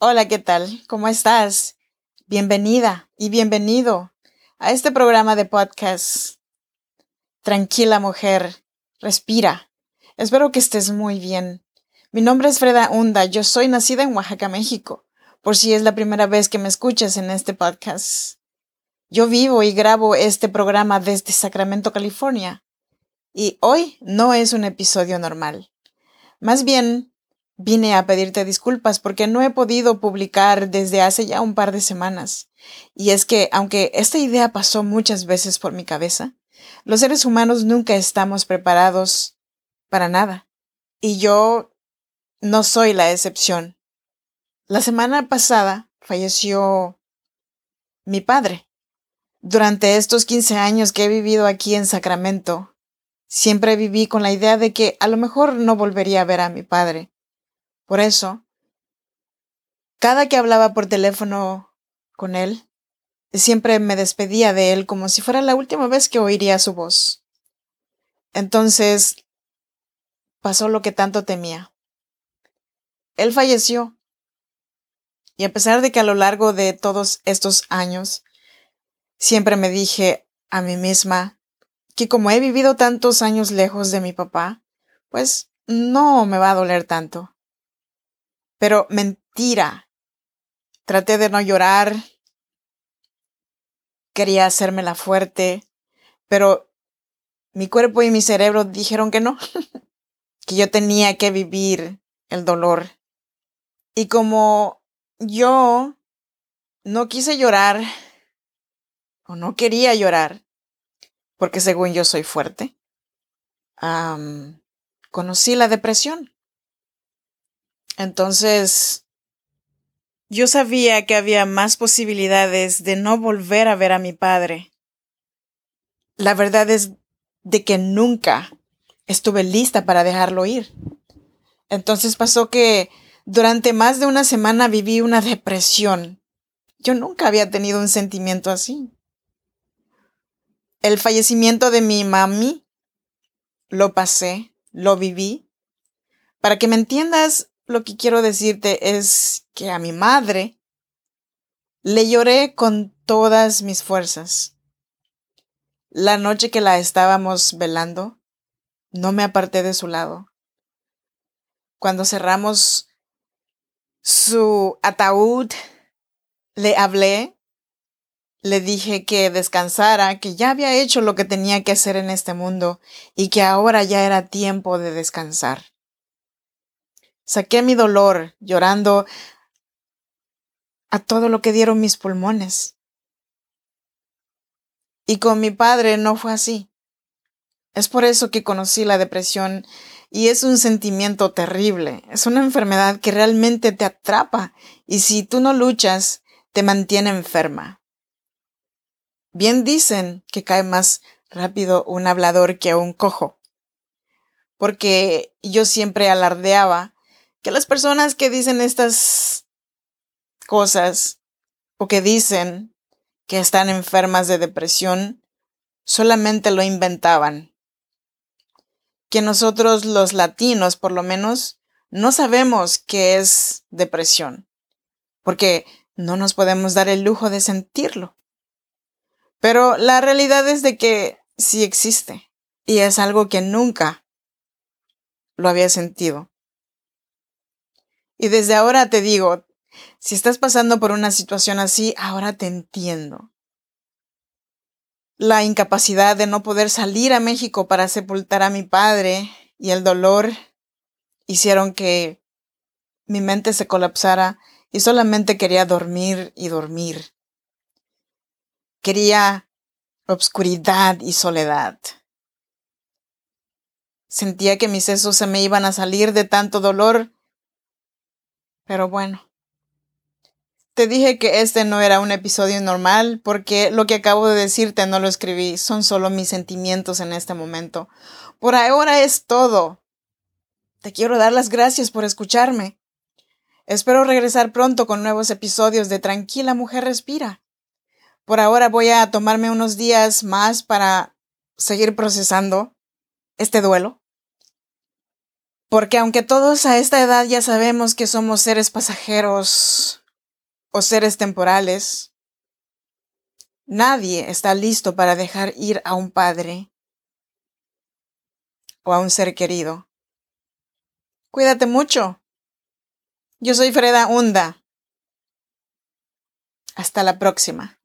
Hola, ¿qué tal? ¿Cómo estás? Bienvenida y bienvenido a este programa de podcast. Tranquila mujer, respira. Espero que estés muy bien. Mi nombre es Freda Hunda, yo soy nacida en Oaxaca, México, por si es la primera vez que me escuchas en este podcast. Yo vivo y grabo este programa desde Sacramento, California, y hoy no es un episodio normal. Más bien, Vine a pedirte disculpas porque no he podido publicar desde hace ya un par de semanas. Y es que, aunque esta idea pasó muchas veces por mi cabeza, los seres humanos nunca estamos preparados para nada. Y yo no soy la excepción. La semana pasada falleció mi padre. Durante estos 15 años que he vivido aquí en Sacramento, siempre viví con la idea de que a lo mejor no volvería a ver a mi padre por eso, cada que hablaba por teléfono con él, siempre me despedía de él como si fuera la última vez que oiría su voz. Entonces, pasó lo que tanto temía. Él falleció. Y a pesar de que a lo largo de todos estos años, siempre me dije a mí misma que como he vivido tantos años lejos de mi papá, pues no me va a doler tanto. Pero mentira. Traté de no llorar. Quería hacérmela fuerte, pero mi cuerpo y mi cerebro dijeron que no, que yo tenía que vivir el dolor. Y como yo no quise llorar, o no quería llorar, porque según yo soy fuerte, conocí la depresión. Entonces, yo sabía que había más posibilidades de no volver a ver a mi padre. La verdad es de que nunca estuve lista para dejarlo ir. Entonces pasó que durante más de una semana viví una depresión. Yo nunca había tenido un sentimiento así. El fallecimiento de mi mami lo pasé, lo viví. Para que me entiendas, lo que quiero decirte es que a mi madre le lloré con todas mis fuerzas. La noche que la estábamos velando, no me aparté de su lado. Cuando cerramos su ataúd, le hablé, le dije que descansara, que ya había hecho lo que tenía que hacer en este mundo y que ahora ya era tiempo de descansar. Saqué mi dolor llorando a todo lo que dieron mis pulmones. Y con mi padre no fue así. Es por eso que conocí la depresión y es un sentimiento terrible. Es una enfermedad que realmente te atrapa y si tú no luchas, te mantiene enferma. Bien dicen que cae más rápido un hablador que un cojo. Porque yo siempre alardeaba que las personas que dicen estas cosas o que dicen que están enfermas de depresión solamente lo inventaban. Que nosotros los latinos, por lo menos, no sabemos qué es depresión, porque no nos podemos dar el lujo de sentirlo. Pero la realidad es de que sí existe, y es algo que nunca lo había sentido. Y desde ahora te digo, si estás pasando por una situación así, ahora te entiendo. La incapacidad de no poder salir a México para sepultar a mi padre y el dolor hicieron que mi mente se colapsara y solamente quería dormir y dormir. Quería obscuridad y soledad. Sentía que mis sesos se me iban a salir de tanto dolor pero bueno. Te dije que este no era un episodio normal porque lo que acabo de decirte no lo escribí, son solo mis sentimientos en este momento. Por ahora es todo. Te quiero dar las gracias por escucharme. Espero regresar pronto con nuevos episodios de Tranquila Mujer Respira. Por ahora voy a tomarme unos días más para seguir procesando este duelo. Porque aunque todos a esta edad ya sabemos que somos seres pasajeros o seres temporales, nadie está listo para dejar ir a un padre o a un ser querido. Cuídate mucho. Yo soy Freda Hunda. Hasta la próxima.